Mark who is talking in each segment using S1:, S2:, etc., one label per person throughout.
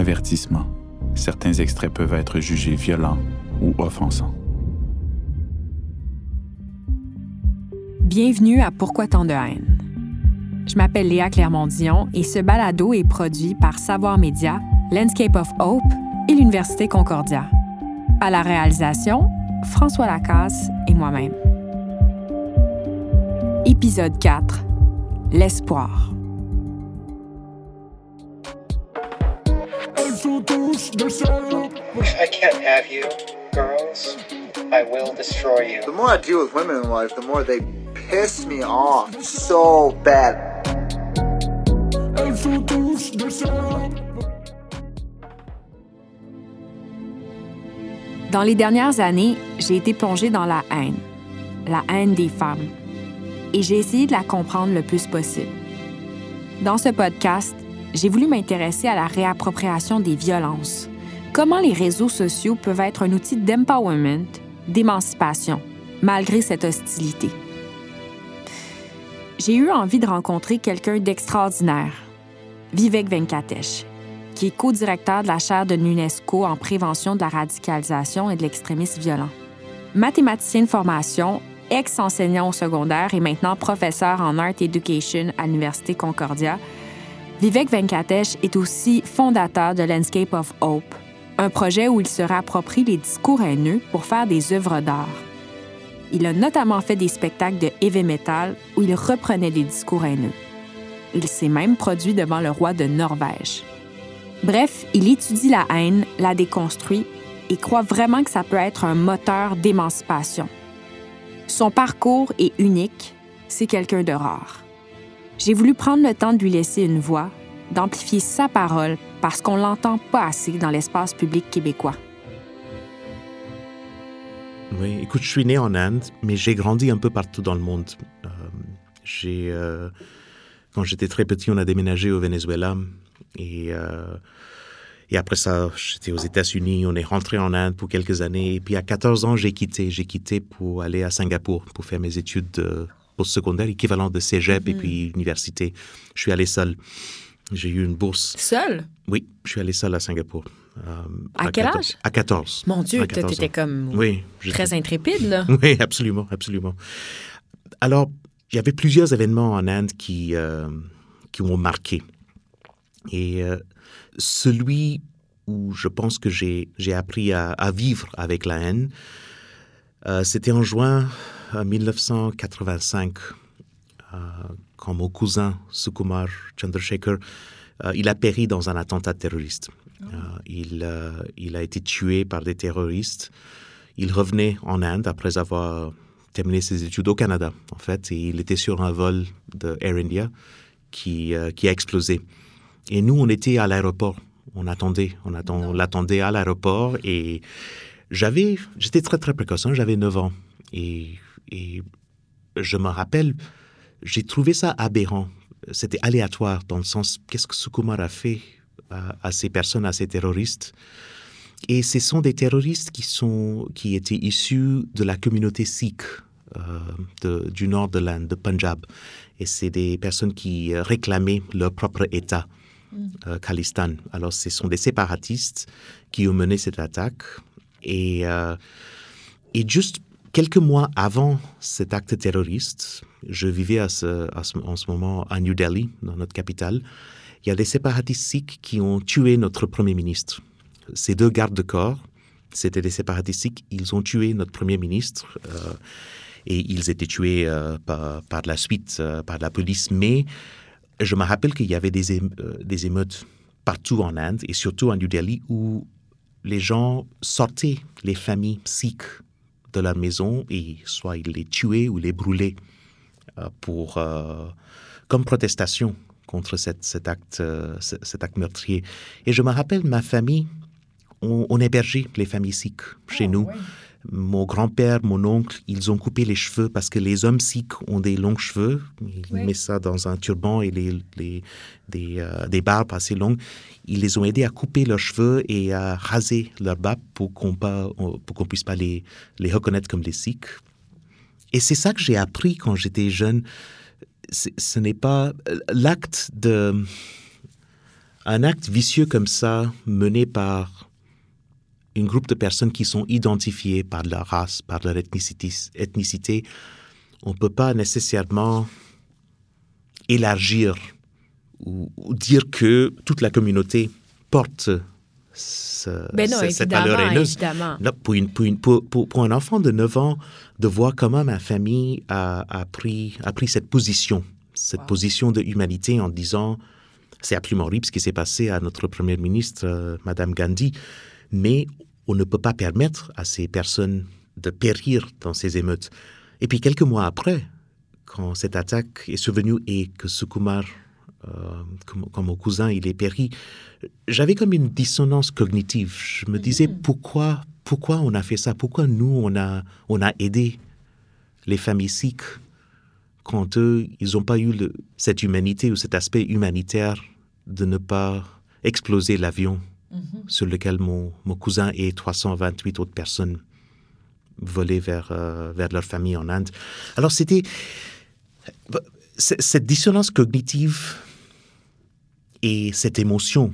S1: Avertissement. Certains extraits peuvent être jugés violents ou offensants.
S2: Bienvenue à Pourquoi tant de haine? Je m'appelle Léa Clermont-Dion et ce balado est produit par Savoir Média, Landscape of Hope et l'Université Concordia. À la réalisation, François Lacasse et moi-même. Épisode 4. L'espoir.
S3: If I can't have you, girls, I will destroy you.
S4: The more I deal with women in life, the more they piss me off so bad.
S2: Dans les dernières années, j'ai été plongée dans la haine, la haine des femmes, et j'ai essayé de la comprendre le plus possible. Dans ce podcast, j'ai voulu m'intéresser à la réappropriation des violences, comment les réseaux sociaux peuvent être un outil d'empowerment, d'émancipation, malgré cette hostilité? J'ai eu envie de rencontrer quelqu'un d'extraordinaire, Vivek Venkatesh, qui est co-directeur de la chaire de l'UNESCO en prévention de la radicalisation et de l'extrémisme violent. Mathématicien de formation, ex-enseignant au secondaire et maintenant professeur en Art Education à l'Université Concordia, Vivek Venkatesh est aussi fondateur de Landscape of Hope, un projet où il se réapproprie les discours haineux pour faire des œuvres d'art. Il a notamment fait des spectacles de heavy metal où il reprenait des discours haineux. Il s'est même produit devant le roi de Norvège. Bref, il étudie la haine, la déconstruit et croit vraiment que ça peut être un moteur d'émancipation. Son parcours est unique, c'est quelqu'un de rare. J'ai voulu prendre le temps de lui laisser une voix, d'amplifier sa parole parce qu'on l'entend pas assez dans l'espace public québécois.
S5: Oui, écoute, je suis né en Inde, mais j'ai grandi un peu partout dans le monde. Euh, j'ai, euh, quand j'étais très petit, on a déménagé au Venezuela et euh, et après ça, j'étais aux États-Unis, on est rentré en Inde pour quelques années. Et puis à 14 ans, j'ai quitté. J'ai quitté pour aller à Singapour pour faire mes études postsecondaires, équivalent de cégep et puis université. Je suis allé seul. J'ai eu une bourse.
S2: Seul?
S5: Oui, je suis allé seul à Singapour. Euh,
S2: à, quel
S5: 14,
S2: âge?
S5: À 14.
S2: Mon Dieu,
S5: À 14
S2: t'étais
S5: ans.
S2: comme
S5: Oui.
S2: très intrépide, là.
S5: Oui, absolument, absolument. Alors, il y avait plusieurs événements en Inde qui, euh, qui m'ont marqué. Et euh, celui où je pense que j'ai j'ai appris à, à vivre avec la haine, c'était en juin 1985, euh, quand mon cousin Sukumar Chandrasekhar, euh, il a péri dans un attentat terroriste. Euh, il, euh, a été tué par des terroristes. Il revenait en Inde après avoir terminé ses études au Canada, en fait, il était sur un vol de Air India qui, euh, qui a explosé. Et nous, on était à l'aéroport. On attendait, on, attend, on l'attendait à l'aéroport et j'avais, j'étais très très précoce, hein, j'avais 9 ans et, et je me rappelle, j'ai trouvé ça aberrant. C'était aléatoire dans le sens, qu'est-ce que Sukumar a fait à, à ces personnes, à ces terroristes? Et ce sont des terroristes qui, sont, qui étaient issus de la communauté sikh euh, de- du nord de l'Inde, de Punjab. Et c'est des personnes qui euh, réclamaient leur propre État, euh, Khalistan. Alors, ce sont des séparatistes qui ont mené cette attaque. Et, euh, et juste quelques mois avant cet acte terroriste, je vivais en ce moment à New Delhi, dans notre capitale. Il y a des séparatistes sikhs qui ont tué notre Premier ministre. Ces deux gardes de corps, c'était des séparatistes sikhs, ils ont tué notre Premier ministre. euh, et ils étaient tués euh, par, par la suite euh, par la police. Mais je me rappelle qu'il y avait des émeutes partout en Inde et surtout à New Delhi où les gens sortaient les familles sikhs de leur maison et soit ils les tuaient ou les brûlaient euh, pour, euh, comme protestation contre cette- cet, acte, euh, ce- cet acte meurtrier. Et je me rappelle, ma famille, on, on hébergeait les familles sikhs chez nous. Mon grand-père, mon oncle, ils ont coupé les cheveux parce que les hommes sikhs ont des longs cheveux. Ils mettent ça dans un turban et les, les- des, euh, des barbes assez longues. Ils les ont aidés à couper leurs cheveux et à raser leurs barbes pour qu'on qu'on puisse pas les, les reconnaître comme des sikhs. Et c'est ça que j'ai appris quand j'étais jeune. Ce n'est pas l'acte de un acte vicieux comme ça, mené par un groupe de personnes qui sont identifiées par leur race, par leur ethnicité, ethnicité. On ne peut pas nécessairement élargir ou, ou dire que toute la communauté porte ce-
S2: Ben non,
S5: ce- cette valeur haineuse. pour, une- pour une- pour- pour- pour un enfant de 9 ans, de voir comment ma famille a, a pris, a pris cette position, cette position de humanité en disant c'est absolument horrible ce qui s'est passé à notre première ministre, euh, Madame Gandhi, mais on ne peut pas permettre à ces personnes de périr dans ces émeutes. Et puis quelques mois après, quand cette attaque est survenue et que Sukumar, euh, comme, comme mon cousin, il est péri, j'avais comme une dissonance cognitive. Je me disais pourquoi, pourquoi on a fait ça? Pourquoi nous, on a, on a aidé les familles sikhes quand eux, ils n'ont pas eu le- cette humanité ou cet aspect humanitaire de ne pas exploser l'avion? Sur lequel mon, mon cousin et 328 autres personnes volaient vers, euh, vers leur famille en Inde. Alors c'était cette dissonance cognitive et cette émotion,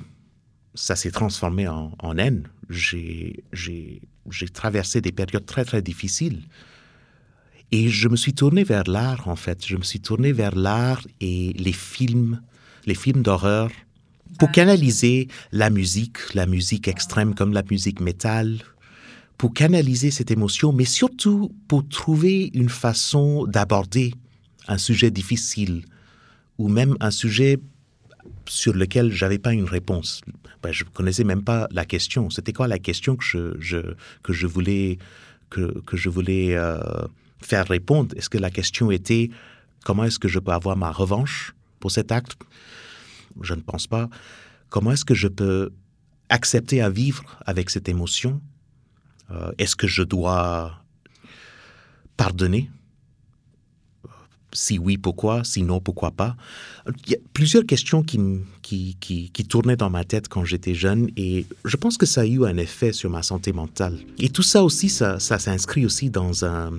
S5: ça s'est transformé en, en haine. J'ai, j'ai, j'ai traversé des périodes très, très difficiles. Et je me suis tourné vers l'art, en fait. Je me suis tourné vers l'art et les films, les films d'horreur, pour canaliser la musique, la musique extrême comme la musique métal, pour canaliser cette émotion, mais surtout pour trouver une façon d'aborder un sujet difficile ou même un sujet sur lequel j'avais pas une réponse. Ben, je connaissais même pas la question. C'était quoi la question que je, je- que je voulais que, que je voulais euh, faire répondre? Est-ce que la question était comment est-ce que je peux avoir ma revanche pour cet acte? Je ne pense pas. Comment est-ce que je peux accepter à vivre avec cette émotion? Euh, Est-ce que je dois pardonner? Si oui, pourquoi? Sinon, pourquoi pas? Il y a plusieurs questions qui, tournaient dans ma tête quand j'étais jeune et je pense que ça a eu un effet sur ma santé mentale. Et tout ça aussi, ça, s'inscrit aussi dans un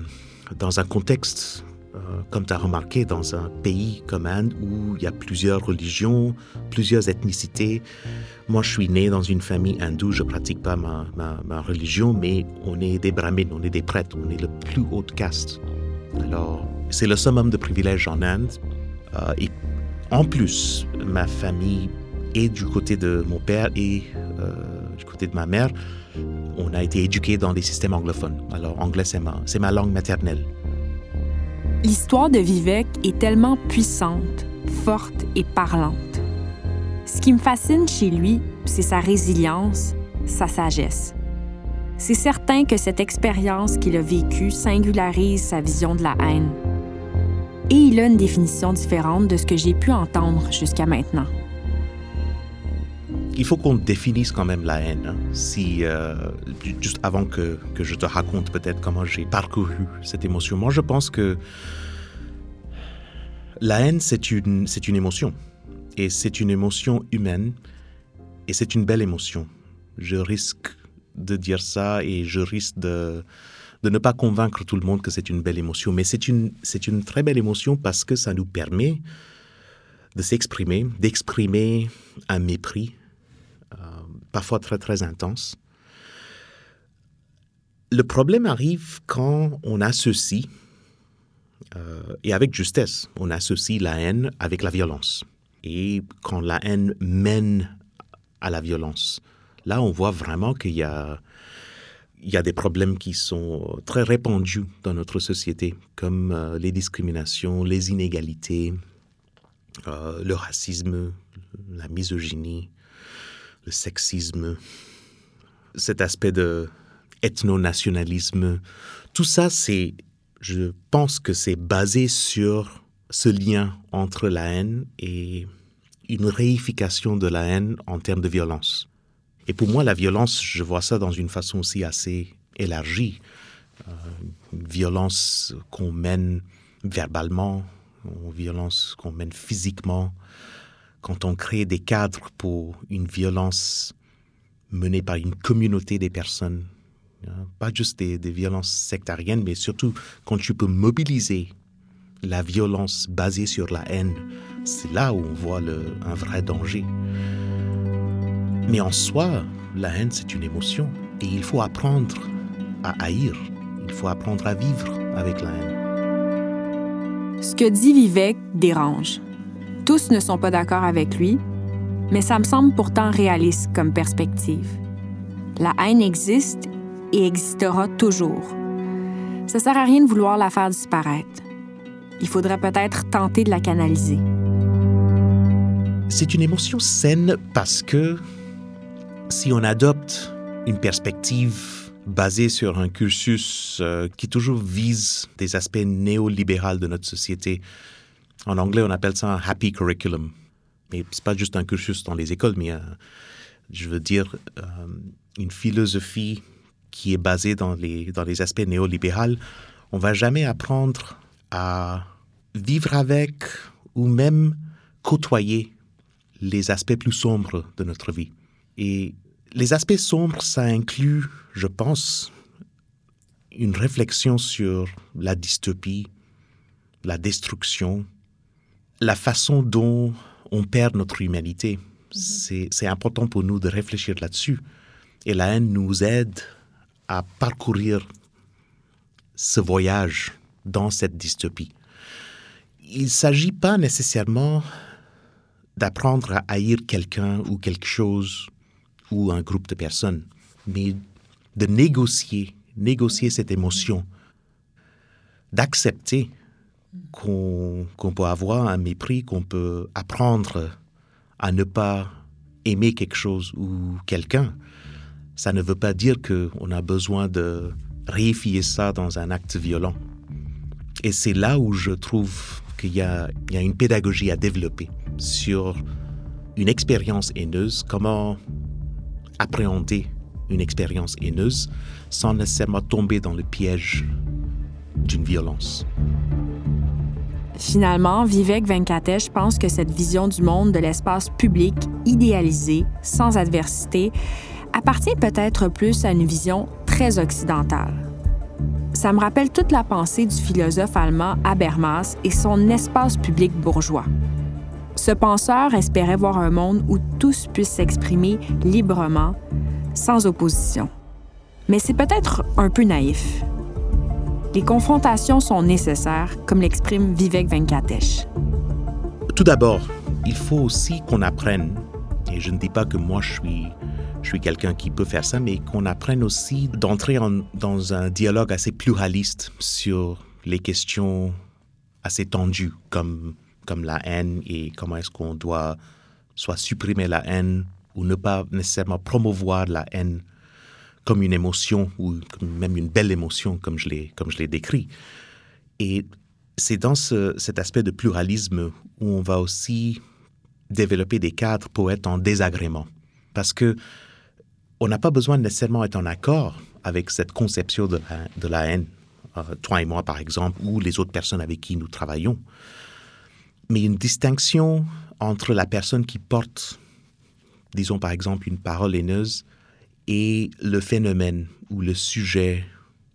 S5: contexte, euh, comme tu as remarqué, dans un pays comme Inde où il y a plusieurs religions, plusieurs ethnicités. Moi, je suis né dans une famille hindoue, je pratique pas ma, religion, mais on est des brahmins, on est des prêtres, on est le plus haute caste. Alors, c'est le summum de privilège en Inde. Euh, et en plus, ma famille est du côté de mon père et euh, du côté de ma mère. On a été éduqués dans les systèmes anglophones. Alors, anglais, c'est ma, ma langue maternelle.
S2: L'histoire de Vivek est tellement puissante, forte et parlante. Ce qui me fascine chez lui, c'est sa résilience, sa sagesse. C'est certain que cette expérience qu'il a vécue singularise sa vision de la haine. Et il a une définition différente de ce que j'ai pu entendre jusqu'à maintenant.
S5: Il faut qu'on définisse quand même la haine. hein. Si, euh, juste avant que, que je te raconte peut-être comment j'ai parcouru cette émotion, moi je pense que la haine, c'est une, une émotion. Et c'est une émotion humaine. Et c'est une belle émotion. Je risque de dire ça et je risque de, de ne pas convaincre tout le monde que c'est une belle émotion. Mais c'est une, c'est une très belle émotion parce que ça nous permet de s'exprimer, d'exprimer un mépris, parfois très très intense. Le problème arrive quand on associe, euh, et avec justesse, on associe la haine avec la violence. Et quand la haine mène à la violence, là on voit vraiment qu'il y a, il y a des problèmes qui sont très répandus dans notre société, comme euh, les discriminations, les inégalités, euh, le racisme, la misogynie, le sexisme, cet aspect de ethno-nationalisme. Tout ça, c'est, je pense que c'est basé sur ce lien entre la haine et une réification de la haine en termes de violence. Et pour moi, la violence, je vois ça dans une façon aussi assez élargie. Euh, une violence qu'on mène verbalement, une violence qu'on mène physiquement, quand on crée des cadres pour une violence menée par une communauté des personnes, hein, pas juste des, violences sectariennes, mais surtout quand tu peux mobiliser la violence basée sur la haine, c'est là où on voit un vrai danger. Mais en soi, la haine, c'est une émotion. Et il faut apprendre à haïr. Il faut apprendre à vivre avec la haine.
S2: Ce que dit Vivek dérange. Tous ne sont pas d'accord avec lui, mais ça me semble pourtant réaliste comme perspective. La haine existe et existera toujours. Ça sert à rien de vouloir la faire disparaître. Il faudrait peut-être tenter de la canaliser.
S5: C'est une émotion saine parce que si on adopte une perspective basée sur un cursus euh, qui toujours vise des aspects néolibéraux de notre société, en anglais on appelle ça un happy curriculum. Mais c'est pas juste un cursus dans les écoles, mais euh, je veux dire euh, une philosophie qui est basée dans les, dans les aspects néolibéraux, on va jamais apprendre à vivre avec ou même côtoyer les aspects plus sombres de notre vie. Et les aspects sombres, ça inclut, je pense, une réflexion sur la dystopie, la destruction, la façon dont on perd notre humanité. C'est important pour nous de réfléchir là-dessus. Et la haine nous aide à parcourir ce voyage dans cette dystopie. Il ne s'agit pas nécessairement d'apprendre à haïr quelqu'un ou quelque chose ou un groupe de personnes, mais de négocier, négocier cette émotion, d'accepter qu'on peut avoir un mépris, qu'on peut apprendre à ne pas aimer quelque chose ou quelqu'un. Ça ne veut pas dire qu'on a besoin de réifier ça dans un acte violent. Et c'est là où je trouve qu'il y, a, une pédagogie à développer sur une expérience haineuse, comment appréhender une expérience haineuse sans nécessairement tomber dans le piège d'une violence?
S2: Finalement, Vivek Venkatesh pense que cette vision du monde de l'espace public idéalisé, sans adversité, appartient peut-être plus à une vision très occidentale. Ça me rappelle toute la pensée du philosophe allemand Habermas et son espace public bourgeois. Ce penseur espérait voir un monde où tous puissent s'exprimer librement, sans opposition. Mais c'est peut-être un peu naïf. Les confrontations sont nécessaires, comme l'exprime Vivek Venkatesh.
S5: Tout d'abord, il faut aussi qu'on apprenne, et je ne dis pas que moi je suis, je suis quelqu'un qui peut faire ça, mais qu'on apprenne aussi d'entrer dans un dialogue assez pluraliste sur les questions assez tendues, comme comme la haine et comment est-ce qu'on doit soit supprimer la haine ou ne pas nécessairement promouvoir la haine comme une émotion ou même une belle émotion comme je l'ai comme je l'ai décrit. Et c'est dans cet aspect de pluralisme où on va aussi développer des cadres être en désagrément parce que on n'a pas besoin nécessairement être en accord avec cette conception de la, de la haine, euh, toi et moi par exemple, ou les autres personnes avec qui nous travaillons mais une distinction entre la personne qui porte, disons par exemple, une parole haineuse et le phénomène ou le sujet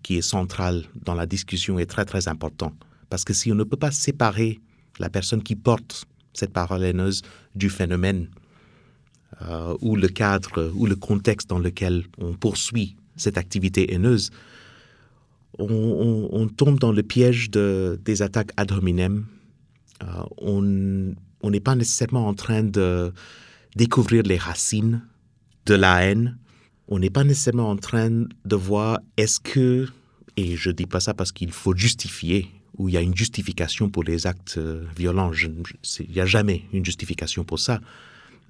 S5: qui est central dans la discussion est très très important. Parce que si on ne peut pas séparer la personne qui porte cette parole haineuse du phénomène euh, ou le cadre ou le contexte dans lequel on poursuit cette activité haineuse, on, tombe dans le piège de, des attaques ad hominem euh, on n'est pas nécessairement en train de découvrir les racines de la haine. On n'est pas nécessairement en train de voir est-ce que, et je ne dis pas ça parce qu'il faut justifier, ou il y a une justification pour les actes euh, violents. il n'y a jamais une justification pour ça.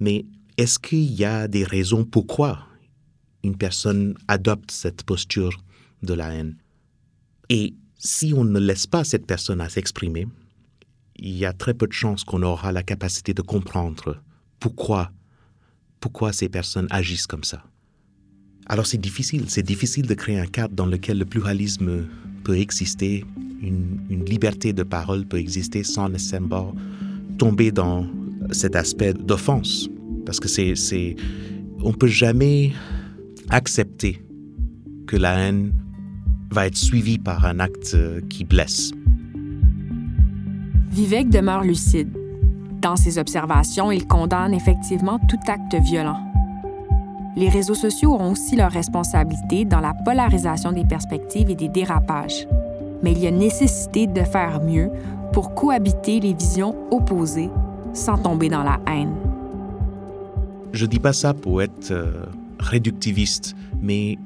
S5: Mais est-ce qu'il y a des raisons pourquoi une personne adopte cette posture de la haine? Et si on ne laisse pas cette personne à s'exprimer, il y a très peu de chances qu'on aura la capacité de comprendre pourquoi, pourquoi ces personnes agissent comme ça. Alors c'est difficile, c'est difficile de créer un cadre dans lequel le pluralisme peut exister, une, liberté de parole peut exister sans nécessairement tomber dans cet aspect d'offense. Parce que c'est, on peut jamais accepter que la haine va être suivie par un acte qui blesse.
S2: Vivek demeure lucide. Dans ses observations, il condamne effectivement tout acte violent. Les réseaux sociaux ont aussi leur responsabilité dans la polarisation des perspectives et des dérapages. Mais il y a nécessité de faire mieux pour cohabiter les visions opposées sans tomber dans la haine.
S5: Je dis pas ça pour être euh, réductiviste, mais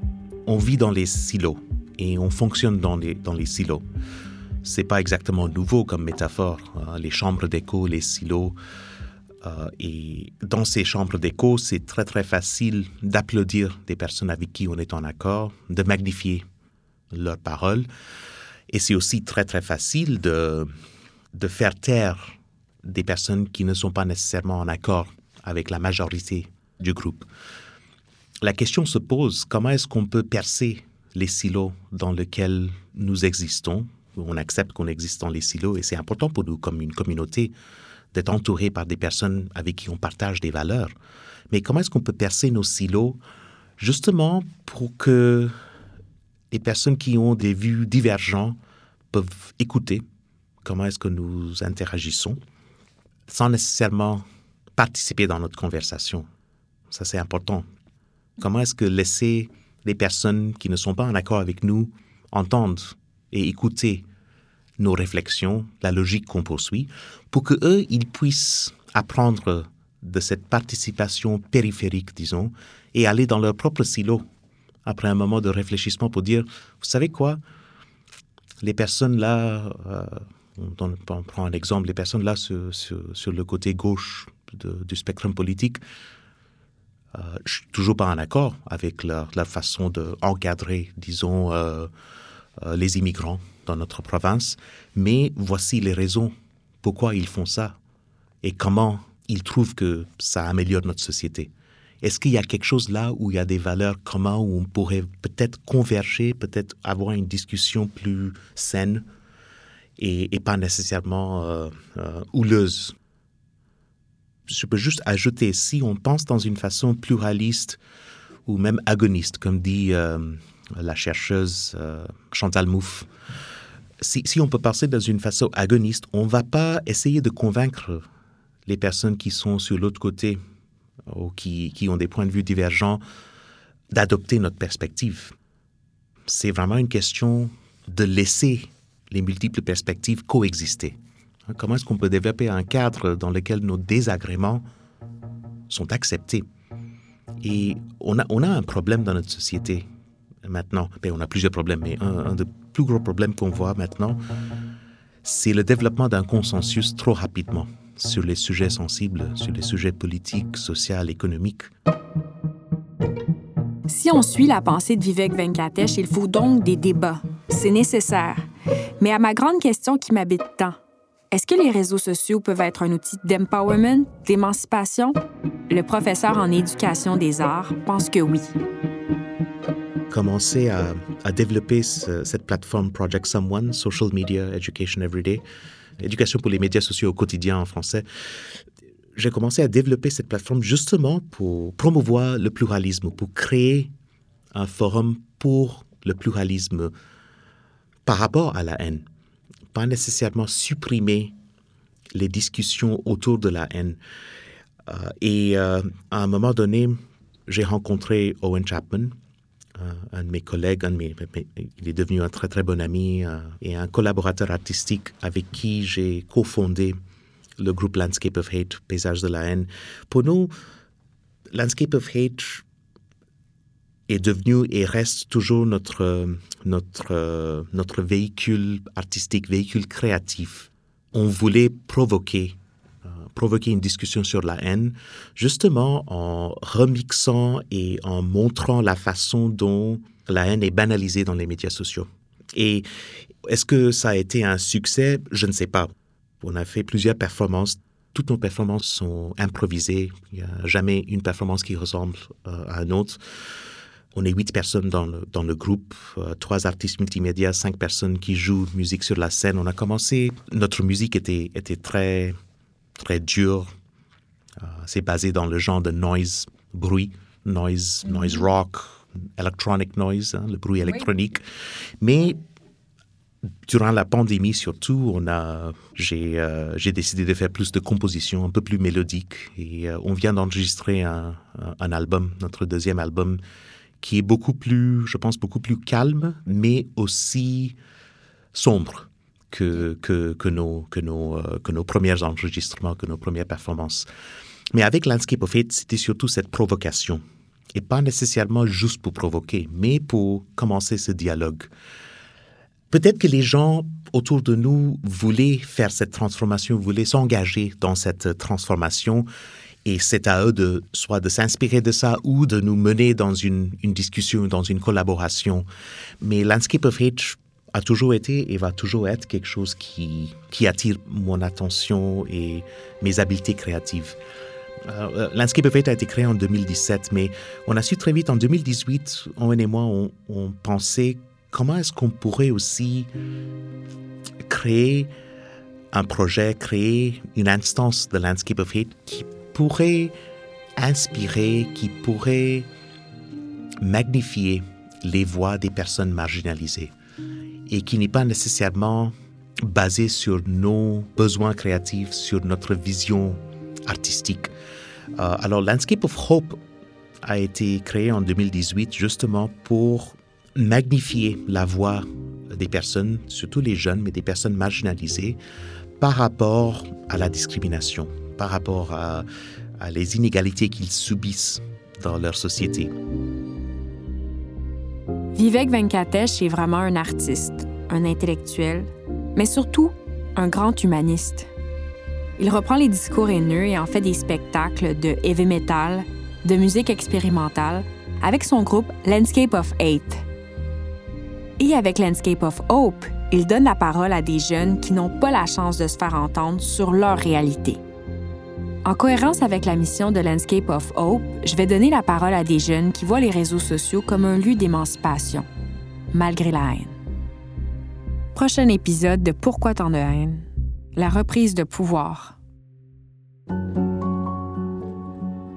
S5: on vit dans les silos et on fonctionne dans les, dans les silos. C'est pas exactement nouveau comme métaphore. hein, Les chambres d'écho, les silos. Euh, et dans ces chambres d'écho, c'est très très facile d'applaudir des personnes avec qui on est en accord, de magnifier leurs paroles. Et c'est aussi très très facile de, de faire taire des personnes qui ne sont pas nécessairement en accord avec la majorité du groupe. La question se pose, comment est-ce qu'on peut percer les silos dans lesquels nous existons? On accepte qu'on existe dans les silos et c'est important pour nous comme une communauté d'être entouré par des personnes avec qui on partage des valeurs. Mais comment est-ce qu'on peut percer nos silos justement pour que les personnes qui ont des vues divergentes peuvent écouter comment est-ce que nous interagissons sans nécessairement participer dans notre conversation? Ça, c'est important. Comment est-ce que laisser les personnes qui ne sont pas en accord avec nous entendre et écouter nos réflexions, la logique qu'on poursuit, pour que eux, ils puissent apprendre de cette participation périphérique, disons, et aller dans leur propre silo après un moment de réfléchissement pour dire, vous savez quoi, les personnes là, euh, on, prend un exemple, les personnes là sur, le côté gauche de- du spectre politique, euh, je suis toujours pas en accord avec leur, façon d'encadrer, disons, euh, euh, les immigrants dans notre province, mais voici les raisons pourquoi ils font ça et comment ils trouvent que ça améliore notre société. Est-ce qu'il y a quelque chose là où il y a des valeurs communes où on pourrait peut-être converger, peut-être avoir une discussion plus saine et, pas nécessairement euh, euh, houleuse? Je peux juste ajouter, si on pense dans une façon pluraliste ou même agoniste, comme dit euh, la chercheuse Chantal Mouffe, si, on peut penser dans une façon agoniste, on ne va pas essayer de convaincre les personnes qui sont sur l'autre côté ou qui, qui ont des points de vue divergents d'adopter notre perspective. C'est vraiment une question de laisser les multiples perspectives coexister. Hein, Comment est-ce qu'on peut développer un cadre dans lequel nos désagréments sont acceptés? Et on a, on a un problème dans notre société maintenant. Ben, on a plusieurs problèmes, mais un, des plus gros problèmes qu'on voit maintenant, c'est le développement d'un consensus trop rapidement sur les sujets sensibles, sur les sujets politiques, sociaux, économiques.
S2: Si on suit la pensée de Vivek Venkatesh, il faut donc des débats. C'est nécessaire. Mais à ma grande question qui m'habite tant, est-ce que les réseaux sociaux peuvent être un outil d'empowerment, d'émancipation? Le professeur en éducation des arts pense que oui.
S5: Commencé à, développer ce- cette plateforme Project Someone, Social Media Education Everyday, éducation pour les médias sociaux au quotidien en français. J'ai commencé à développer cette plateforme justement pour promouvoir le pluralisme, pour créer un forum pour le pluralisme par rapport à la haine. Pas nécessairement supprimer les discussions autour de la haine. Euh, et euh, à un moment donné, j'ai rencontré Owen Chapman, un de mes collègues, il est devenu un très très bon ami euh, et un collaborateur artistique avec qui j'ai cofondé le groupe Landscape of Hate, Paysage de la haine. Pour nous, Landscape of Hate est devenu et reste toujours notre, notre, notre véhicule artistique, véhicule créatif. On voulait provoquer provoquer une discussion sur la haine, justement en remixant et en montrant la façon dont la haine est banalisée dans les médias sociaux. Et est-ce que ça a été un succès? Je ne sais pas. On a fait plusieurs performances. Toutes nos performances sont improvisées. Il n'y a jamais une performance qui ressemble euh, à une autre. On est huit personnes dans le, dans le groupe, euh, trois artistes multimédia, cinq personnes qui jouent musique sur la scène. On a commencé, notre musique était, était très, très dure. Euh, c'est basé dans le genre de noise, bruit, noise, noise rock, electronic noise, hein, le bruit électronique. Mais durant la pandémie surtout, on a, j'ai, euh, décidé de faire plus de compositions, un peu plus mélodiques. Et euh, on vient d'enregistrer un, un, album, notre deuxième album, qui est beaucoup plus, je pense, beaucoup plus calme, mais aussi sombre euh, que nos premiers enregistrements, que nos premières performances. Mais avec Landscape of Hate, c'était surtout cette provocation. Et pas nécessairement juste pour provoquer, mais pour commencer ce dialogue. Peut-être que les gens autour de nous voulaient faire cette transformation, voulaient s'engager dans cette transformation. Et c'est à eux de soit de s'inspirer de ça ou de nous mener dans une, une discussion, dans une collaboration. Mais Landscape of Hate a toujours été et va toujours être quelque chose qui, attire mon attention et mes habiletés créatives. Euh, Landscape of Hate a été créé en 2017, mais on a su très vite en 2018, Owen et moi, on, on pensait comment est-ce qu'on pourrait aussi créer un projet, créer une instance de Landscape of Hate qui pourrait inspirer, qui pourrait magnifier les voix des personnes marginalisées et qui n'est pas nécessairement basé sur nos besoins créatifs, sur notre vision artistique. Euh, alors, Landscape of Hope a été créé en 2018 justement pour magnifier la voix des personnes, surtout les jeunes, mais des personnes marginalisées, par rapport à la discrimination, par rapport à, à les inégalités qu'ils subissent dans leur société.
S2: Vivek Venkatesh est vraiment un artiste, un intellectuel, mais surtout un grand humaniste. Il reprend les discours haineux et en fait des spectacles de heavy metal, de musique expérimentale, avec son groupe Landscape of Hate. Et avec Landscape of Hope, il donne la parole à des jeunes qui n'ont pas la chance de se faire entendre sur leur réalité. En cohérence avec la mission de Landscape of Hope, je vais donner la parole à des jeunes qui voient les réseaux sociaux comme un lieu d'émancipation, malgré la haine. Prochain épisode de Pourquoi tant de haine? La reprise de pouvoir.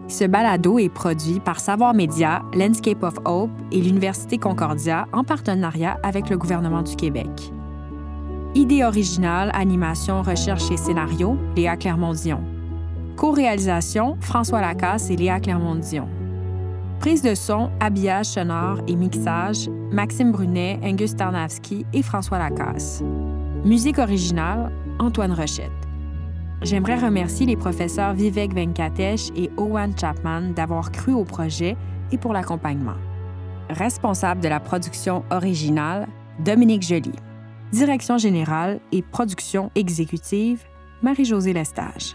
S2: Ce balado est produit par Savoir Média, Landscape of Hope et l'Université Concordia en partenariat avec le gouvernement du Québec. Idée originale, animation, recherche et scénario, Léa Clermont-Dion. Co-réalisation, François Lacasse et Léa Clermont-Dion. Prise de son, habillage sonore et mixage, Maxime Brunet, Angus Tarnavski et François Lacasse. Musique originale, Antoine Rochette. J'aimerais remercier les professeurs Vivek Venkatesh et Owen Chapman d'avoir cru au projet et pour l'accompagnement. Responsable de la production originale, Dominique Joly. Direction générale et production exécutive, Marie-Josée Lestage.